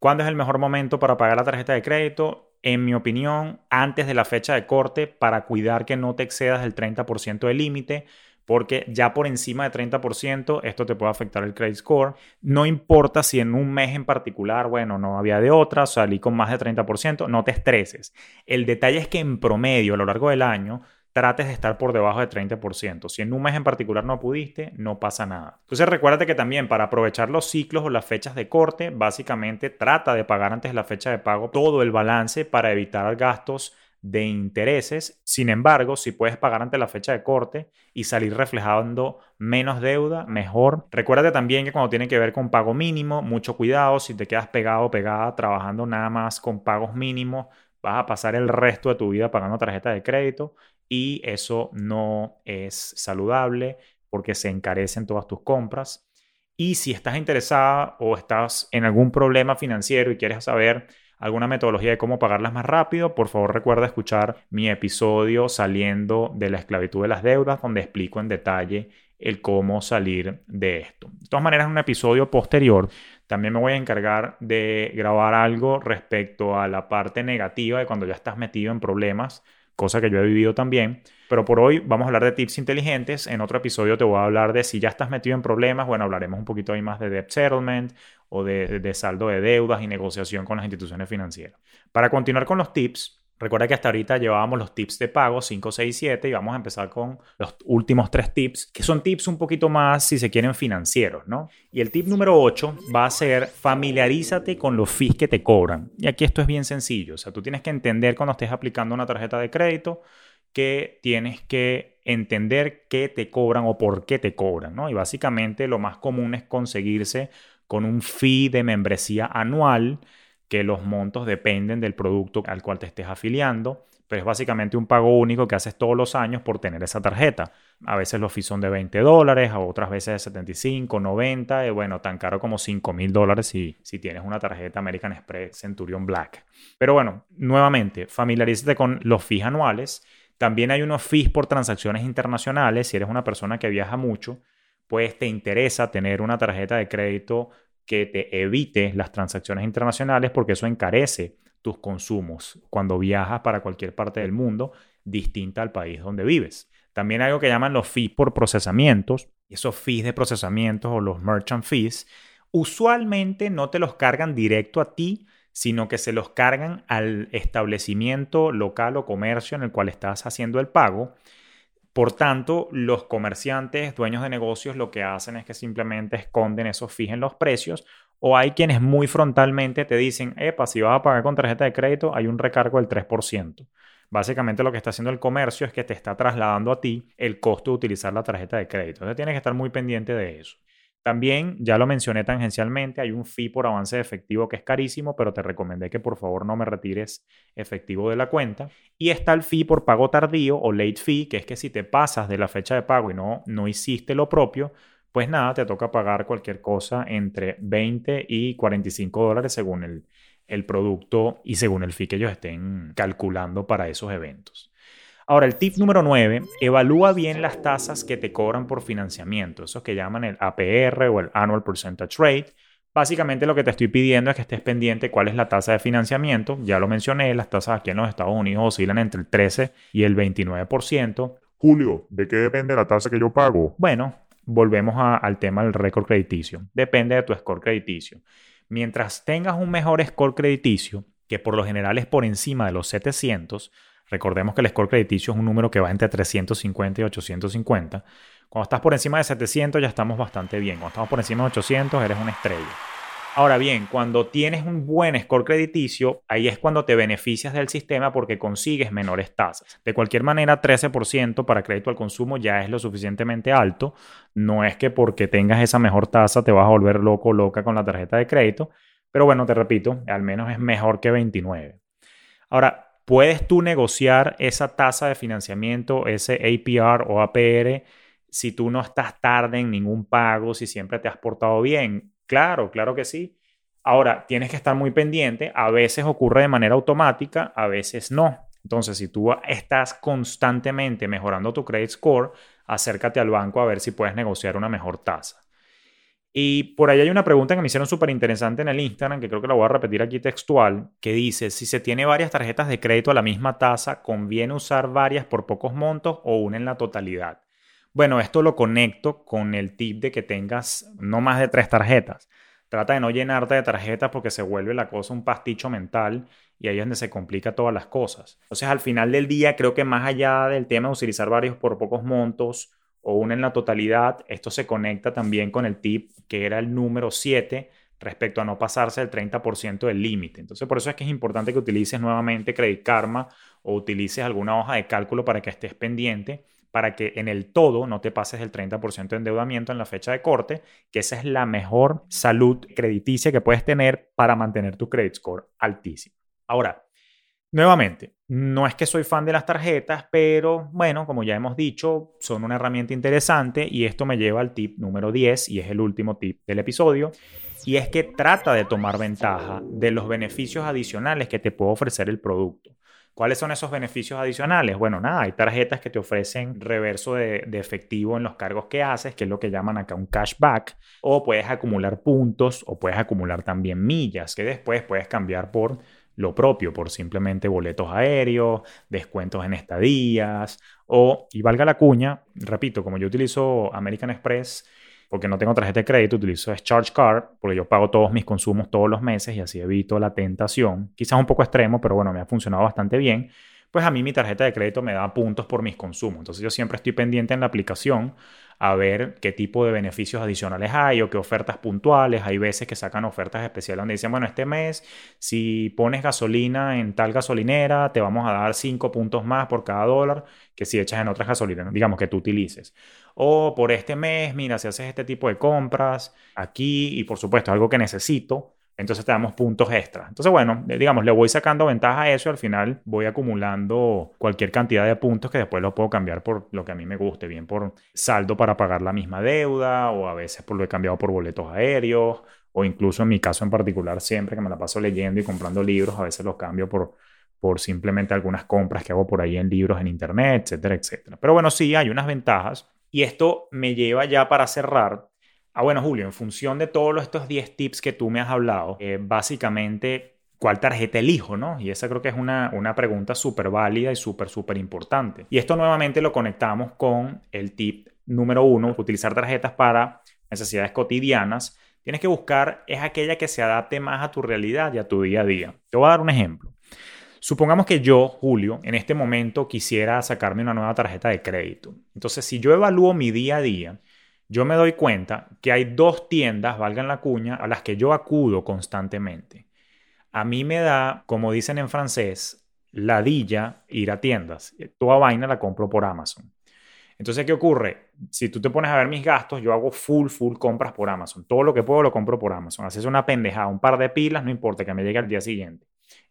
¿cuándo es el mejor momento para pagar la tarjeta de crédito? en mi opinión, antes de la fecha de corte para cuidar que no te excedas del 30% del límite, porque ya por encima de 30% esto te puede afectar el credit score. No importa si en un mes en particular, bueno, no había de otra, salí con más de 30%, no te estreses. El detalle es que en promedio a lo largo del año trates de estar por debajo de 30%. Si en un mes en particular no pudiste, no pasa nada. Entonces recuérdate que también para aprovechar los ciclos o las fechas de corte, básicamente trata de pagar antes de la fecha de pago todo el balance para evitar gastos de intereses. Sin embargo, si puedes pagar ante la fecha de corte y salir reflejando menos deuda, mejor. Recuérdate también que cuando tiene que ver con pago mínimo, mucho cuidado si te quedas pegado o pegada trabajando nada más con pagos mínimos, vas a pasar el resto de tu vida pagando tarjeta de crédito y eso no es saludable porque se encarecen todas tus compras. Y si estás interesada o estás en algún problema financiero y quieres saber alguna metodología de cómo pagarlas más rápido, por favor recuerda escuchar mi episodio saliendo de la esclavitud de las deudas, donde explico en detalle el cómo salir de esto. De todas maneras, en un episodio posterior también me voy a encargar de grabar algo respecto a la parte negativa de cuando ya estás metido en problemas, cosa que yo he vivido también. Pero por hoy vamos a hablar de tips inteligentes. En otro episodio te voy a hablar de si ya estás metido en problemas. Bueno, hablaremos un poquito ahí más de debt settlement o de, de saldo de deudas y negociación con las instituciones financieras. Para continuar con los tips, Recuerda que hasta ahorita llevábamos los tips de pago 5, 6, 7 y vamos a empezar con los últimos tres tips, que son tips un poquito más, si se quieren, financieros, ¿no? Y el tip número 8 va a ser familiarízate con los fees que te cobran. Y aquí esto es bien sencillo, o sea, tú tienes que entender cuando estés aplicando una tarjeta de crédito que tienes que entender qué te cobran o por qué te cobran, ¿no? Y básicamente lo más común es conseguirse con un fee de membresía anual que los montos dependen del producto al cual te estés afiliando, pero es básicamente un pago único que haces todos los años por tener esa tarjeta. A veces los fees son de 20 dólares, a otras veces de 75, 90, y bueno, tan caro como 5 mil dólares si, si tienes una tarjeta American Express Centurion Black. Pero bueno, nuevamente, familiarízate con los fees anuales. También hay unos fees por transacciones internacionales. Si eres una persona que viaja mucho, pues te interesa tener una tarjeta de crédito que te evite las transacciones internacionales porque eso encarece tus consumos cuando viajas para cualquier parte del mundo distinta al país donde vives. También algo que llaman los fees por procesamientos. Esos fees de procesamientos o los merchant fees usualmente no te los cargan directo a ti, sino que se los cargan al establecimiento local o comercio en el cual estás haciendo el pago por tanto, los comerciantes, dueños de negocios, lo que hacen es que simplemente esconden esos fijen los precios. O hay quienes muy frontalmente te dicen, epa, si vas a pagar con tarjeta de crédito, hay un recargo del 3%. Básicamente lo que está haciendo el comercio es que te está trasladando a ti el costo de utilizar la tarjeta de crédito. Entonces tienes que estar muy pendiente de eso. También, ya lo mencioné tangencialmente, hay un fee por avance de efectivo que es carísimo, pero te recomendé que por favor no me retires efectivo de la cuenta. Y está el fee por pago tardío o late fee, que es que si te pasas de la fecha de pago y no, no hiciste lo propio, pues nada, te toca pagar cualquier cosa entre 20 y 45 dólares según el, el producto y según el fee que ellos estén calculando para esos eventos. Ahora, el tip número 9, evalúa bien las tasas que te cobran por financiamiento, esos que llaman el APR o el Annual Percentage Rate. Básicamente lo que te estoy pidiendo es que estés pendiente cuál es la tasa de financiamiento. Ya lo mencioné, las tasas aquí en los Estados Unidos oscilan entre el 13 y el 29%. Julio, ¿de qué depende la tasa que yo pago? Bueno, volvemos al tema del récord crediticio. Depende de tu score crediticio. Mientras tengas un mejor score crediticio, que por lo general es por encima de los 700, Recordemos que el score crediticio es un número que va entre 350 y 850. Cuando estás por encima de 700 ya estamos bastante bien. Cuando estamos por encima de 800 eres una estrella. Ahora bien, cuando tienes un buen score crediticio, ahí es cuando te beneficias del sistema porque consigues menores tasas. De cualquier manera, 13% para crédito al consumo ya es lo suficientemente alto. No es que porque tengas esa mejor tasa te vas a volver loco loca con la tarjeta de crédito. Pero bueno, te repito, al menos es mejor que 29. Ahora, ¿Puedes tú negociar esa tasa de financiamiento, ese APR o APR, si tú no estás tarde en ningún pago, si siempre te has portado bien? Claro, claro que sí. Ahora, tienes que estar muy pendiente. A veces ocurre de manera automática, a veces no. Entonces, si tú estás constantemente mejorando tu credit score, acércate al banco a ver si puedes negociar una mejor tasa. Y por ahí hay una pregunta que me hicieron súper interesante en el Instagram, que creo que la voy a repetir aquí textual, que dice, si se tiene varias tarjetas de crédito a la misma tasa, ¿conviene usar varias por pocos montos o una en la totalidad? Bueno, esto lo conecto con el tip de que tengas no más de tres tarjetas. Trata de no llenarte de tarjetas porque se vuelve la cosa un pasticho mental y ahí es donde se complica todas las cosas. Entonces, al final del día, creo que más allá del tema de utilizar varios por pocos montos o una en la totalidad, esto se conecta también con el tip que era el número 7 respecto a no pasarse el 30% del límite. Entonces, por eso es que es importante que utilices nuevamente Credit Karma o utilices alguna hoja de cálculo para que estés pendiente para que en el todo no te pases el 30% de endeudamiento en la fecha de corte, que esa es la mejor salud crediticia que puedes tener para mantener tu credit score altísimo. Ahora, nuevamente, no es que soy fan de las tarjetas, pero bueno, como ya hemos dicho, son una herramienta interesante y esto me lleva al tip número 10 y es el último tip del episodio. Y es que trata de tomar ventaja de los beneficios adicionales que te puede ofrecer el producto. ¿Cuáles son esos beneficios adicionales? Bueno, nada, hay tarjetas que te ofrecen reverso de, efectivo en los cargos que haces, que es lo que llaman acá un cashback, o puedes acumular puntos o puedes acumular también millas, que después puedes cambiar por lo propio, por simplemente boletos aéreos, descuentos en estadías, o, y valga la cuña, repito, como yo utilizo American Express, porque no tengo tarjeta de crédito, utilizo Charge Card, porque yo pago todos mis consumos todos los meses y así evito la tentación. Quizás un poco extremo, pero bueno, me ha funcionado bastante bien. Pues a mí mi tarjeta de crédito me da puntos por mis consumos. Entonces yo siempre estoy pendiente en la aplicación a ver qué tipo de beneficios adicionales hay o qué ofertas puntuales. Hay veces que sacan ofertas especiales donde dicen, bueno, este mes si pones gasolina en tal gasolinera, te vamos a dar 5 puntos más por cada dólar que si echas en otras gasolineras, digamos que tú utilices. O por este mes, mira, si haces este tipo de compras aquí y por supuesto algo que necesito, entonces te damos puntos extra. Entonces, bueno, eh, digamos, le voy sacando ventaja a eso y al final voy acumulando cualquier cantidad de puntos que después lo puedo cambiar por lo que a mí me guste, bien por saldo para pagar la misma deuda o a veces por lo he cambiado por boletos aéreos o incluso en mi caso en particular, siempre que me la paso leyendo y comprando libros, a veces los cambio por, por simplemente algunas compras que hago por ahí en libros en internet, etcétera, etcétera. Pero bueno, sí, hay unas ventajas y esto me lleva ya para cerrar Ah, bueno, Julio, en función de todos estos 10 tips que tú me has hablado, eh, básicamente, ¿cuál tarjeta elijo? ¿no? Y esa creo que es una, una pregunta súper válida y súper, súper importante. Y esto nuevamente lo conectamos con el tip número uno, utilizar tarjetas para necesidades cotidianas. Tienes que buscar es aquella que se adapte más a tu realidad y a tu día a día. Te voy a dar un ejemplo. Supongamos que yo, Julio, en este momento quisiera sacarme una nueva tarjeta de crédito. Entonces, si yo evalúo mi día a día, yo me doy cuenta que hay dos tiendas, valgan la cuña, a las que yo acudo constantemente. A mí me da, como dicen en francés, ladilla ir a tiendas. Toda vaina la compro por Amazon. Entonces, ¿qué ocurre? Si tú te pones a ver mis gastos, yo hago full, full compras por Amazon. Todo lo que puedo lo compro por Amazon. Haces una pendejada, un par de pilas, no importa que me llegue al día siguiente.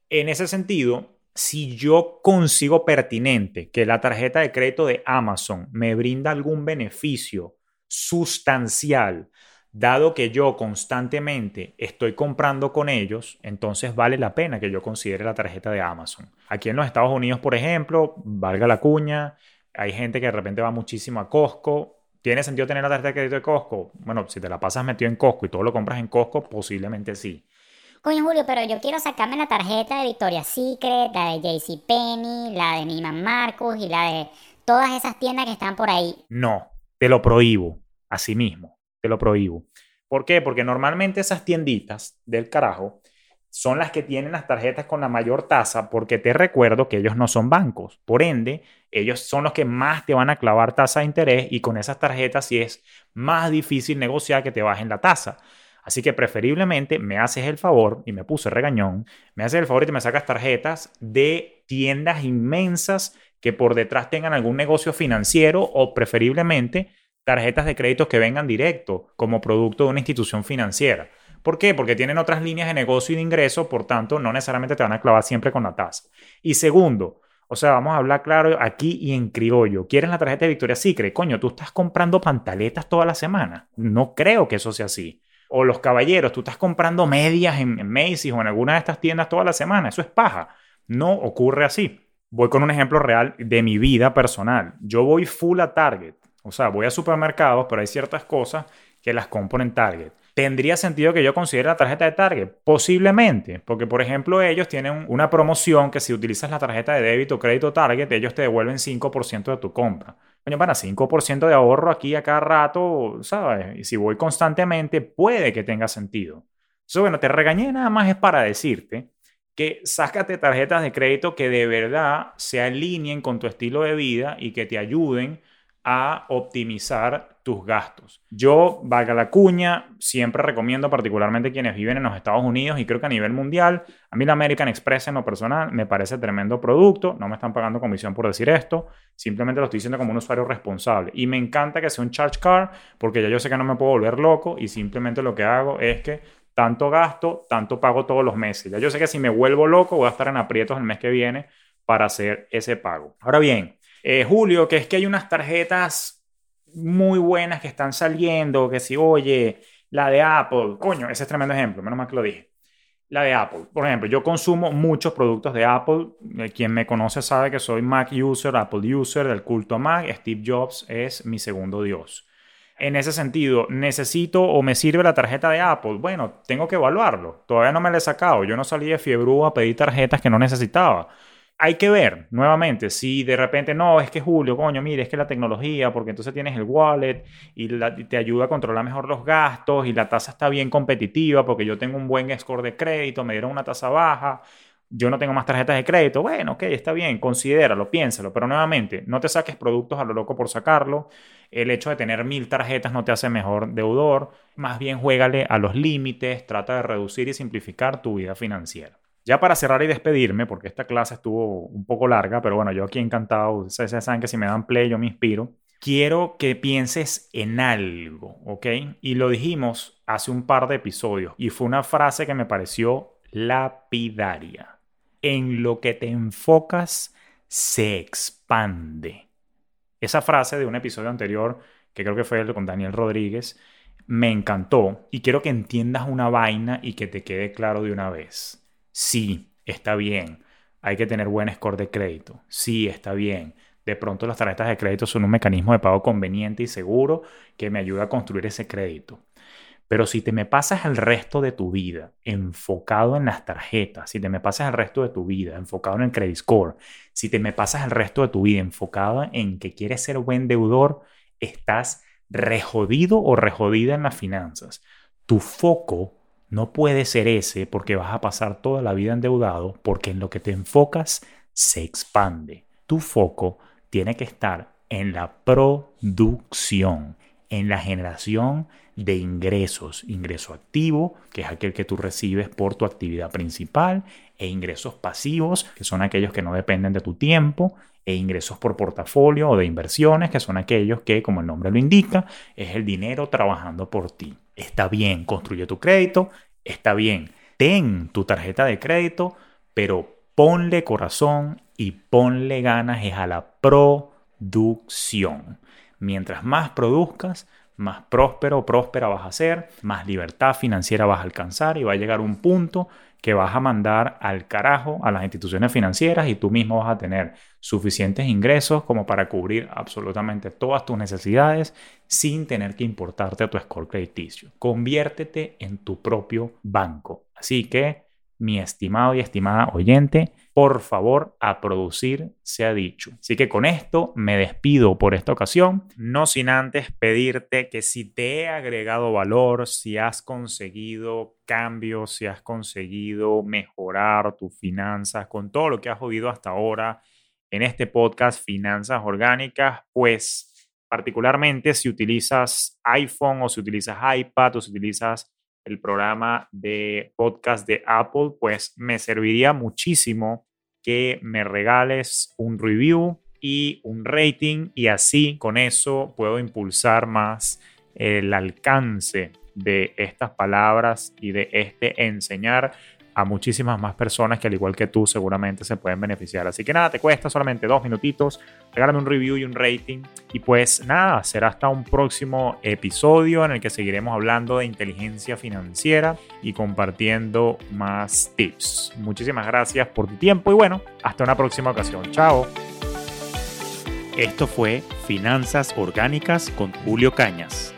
En ese sentido, si yo consigo pertinente que la tarjeta de crédito de Amazon me brinda algún beneficio sustancial, dado que yo constantemente estoy comprando con ellos, entonces vale la pena que yo considere la tarjeta de Amazon. Aquí en los Estados Unidos, por ejemplo, valga la cuña, hay gente que de repente va muchísimo a Costco. ¿Tiene sentido tener la tarjeta de crédito de Costco? Bueno, si te la pasas metido en Costco y todo lo compras en Costco, posiblemente sí. Coño, Julio, pero yo quiero sacarme la tarjeta de Victoria's Secret, la de JCPenney, la de Neiman Marcus y la de todas esas tiendas que están por ahí. No, te lo prohíbo a sí mismo. Te lo prohíbo. ¿Por qué? Porque normalmente esas tienditas del carajo son las que tienen las tarjetas con la mayor tasa porque te recuerdo que ellos no son bancos. Por ende, ellos son los que más te van a clavar tasa de interés y con esas tarjetas sí es más difícil negociar que te bajen la tasa. Así que preferiblemente me haces el favor, y me puse regañón, me haces el favor y te me sacas tarjetas de tiendas inmensas que por detrás tengan algún negocio financiero o preferiblemente tarjetas de créditos que vengan directo como producto de una institución financiera. ¿Por qué? Porque tienen otras líneas de negocio y de ingreso, por tanto, no necesariamente te van a clavar siempre con la tasa. Y segundo, o sea, vamos a hablar claro aquí y en criollo. ¿Quieres la tarjeta de Victoria Secret? Coño, tú estás comprando pantaletas toda la semana. No creo que eso sea así. O los caballeros, tú estás comprando medias en, en Macy's o en alguna de estas tiendas toda la semana. Eso es paja. No ocurre así. Voy con un ejemplo real de mi vida personal. Yo voy full a Target o sea, voy a supermercados, pero hay ciertas cosas que las compro en Target. ¿Tendría sentido que yo considere la tarjeta de Target? Posiblemente, porque por ejemplo ellos tienen una promoción que si utilizas la tarjeta de débito o crédito Target, ellos te devuelven 5% de tu compra. Coño, para 5% de ahorro aquí a cada rato, ¿sabes? Y si voy constantemente, puede que tenga sentido. Eso, bueno, te regañé nada más es para decirte que sácate tarjetas de crédito que de verdad se alineen con tu estilo de vida y que te ayuden a optimizar tus gastos. Yo, valga la cuña, siempre recomiendo particularmente quienes viven en los Estados Unidos y creo que a nivel mundial, a mí la American Express en lo personal me parece tremendo producto, no me están pagando comisión por decir esto, simplemente lo estoy diciendo como un usuario responsable y me encanta que sea un charge card porque ya yo sé que no me puedo volver loco y simplemente lo que hago es que tanto gasto, tanto pago todos los meses. Ya yo sé que si me vuelvo loco voy a estar en aprietos el mes que viene para hacer ese pago. Ahora bien, eh, Julio, que es que hay unas tarjetas muy buenas que están saliendo, que si, oye, la de Apple, coño, ese es tremendo ejemplo, menos mal que lo dije. La de Apple, por ejemplo, yo consumo muchos productos de Apple. Eh, quien me conoce sabe que soy Mac user, Apple user, del culto a Mac. Steve Jobs es mi segundo Dios. En ese sentido, ¿necesito o me sirve la tarjeta de Apple? Bueno, tengo que evaluarlo. Todavía no me la he sacado. Yo no salí de fiebre a pedir tarjetas que no necesitaba hay que ver nuevamente si de repente no, es que Julio, coño, mire, es que la tecnología, porque entonces tienes el wallet y, te ayuda a controlar mejor los gastos y la tasa está bien competitiva porque yo tengo un buen score de crédito, me dieron una tasa baja, yo no tengo más tarjetas de crédito. Bueno, ok, está bien, considéralo, piénsalo, pero nuevamente, no te saques productos a lo loco por sacarlo. El hecho de tener mil tarjetas no te hace mejor deudor, más bien juégale a los límites, trata de reducir y simplificar tu vida financiera. Ya para cerrar y despedirme, porque esta clase estuvo un poco larga, pero bueno, yo aquí encantado, ustedes saben que si me dan play yo me inspiro. Quiero que pienses en algo, ¿ok? Y lo dijimos hace un par de episodios y fue una frase que me pareció lapidaria. En lo que te enfocas se expande. Esa frase de un episodio anterior, que creo que fue el con Daniel Rodríguez, me encantó y quiero que entiendas una vaina y que te quede claro de una vez. Sí, está bien. Hay que tener buen score de crédito. Sí, está bien. De pronto las tarjetas de crédito son un mecanismo de pago conveniente y seguro que me ayuda a construir ese crédito. Pero si te me pasas el resto de tu vida enfocado en las tarjetas, si te me pasas el resto de tu vida enfocado en el credit score, si te me pasas el resto de tu vida enfocado en que quieres ser buen deudor, estás rejodido o rejodida en las finanzas. Tu foco no puede ser ese porque vas a pasar toda la vida endeudado porque en lo que te enfocas se expande. Tu foco tiene que estar en la producción, en la generación de ingresos. Ingreso activo, que es aquel que tú recibes por tu actividad principal, e ingresos pasivos, que son aquellos que no dependen de tu tiempo, e ingresos por portafolio o de inversiones, que son aquellos que, como el nombre lo indica, es el dinero trabajando por ti. Está bien, construye tu crédito, está bien, ten tu tarjeta de crédito, pero ponle corazón y ponle ganas es a la producción. Mientras más produzcas, más próspero o próspera vas a ser, más libertad financiera vas a alcanzar y va a llegar un punto que vas a mandar al carajo a las instituciones financieras y tú mismo vas a tener suficientes ingresos como para cubrir absolutamente todas tus necesidades sin tener que importarte a tu score crediticio. Conviértete en tu propio banco. Así que, mi estimado y estimada oyente, por favor, a producir se ha dicho. Así que con esto me despido por esta ocasión, no sin antes pedirte que si te he agregado valor, si has conseguido cambios, si has conseguido mejorar tus finanzas con todo lo que has oído hasta ahora en este podcast Finanzas Orgánicas, pues particularmente si utilizas iPhone o si utilizas iPad o si utilizas el programa de podcast de Apple, pues me serviría muchísimo que me regales un review y un rating y así con eso puedo impulsar más el alcance de estas palabras y de este enseñar a muchísimas más personas que al igual que tú seguramente se pueden beneficiar. Así que nada, te cuesta solamente dos minutitos, regálame un review y un rating. Y pues nada, será hasta un próximo episodio en el que seguiremos hablando de inteligencia financiera y compartiendo más tips. Muchísimas gracias por tu tiempo y bueno, hasta una próxima ocasión. Chao. Esto fue Finanzas Orgánicas con Julio Cañas.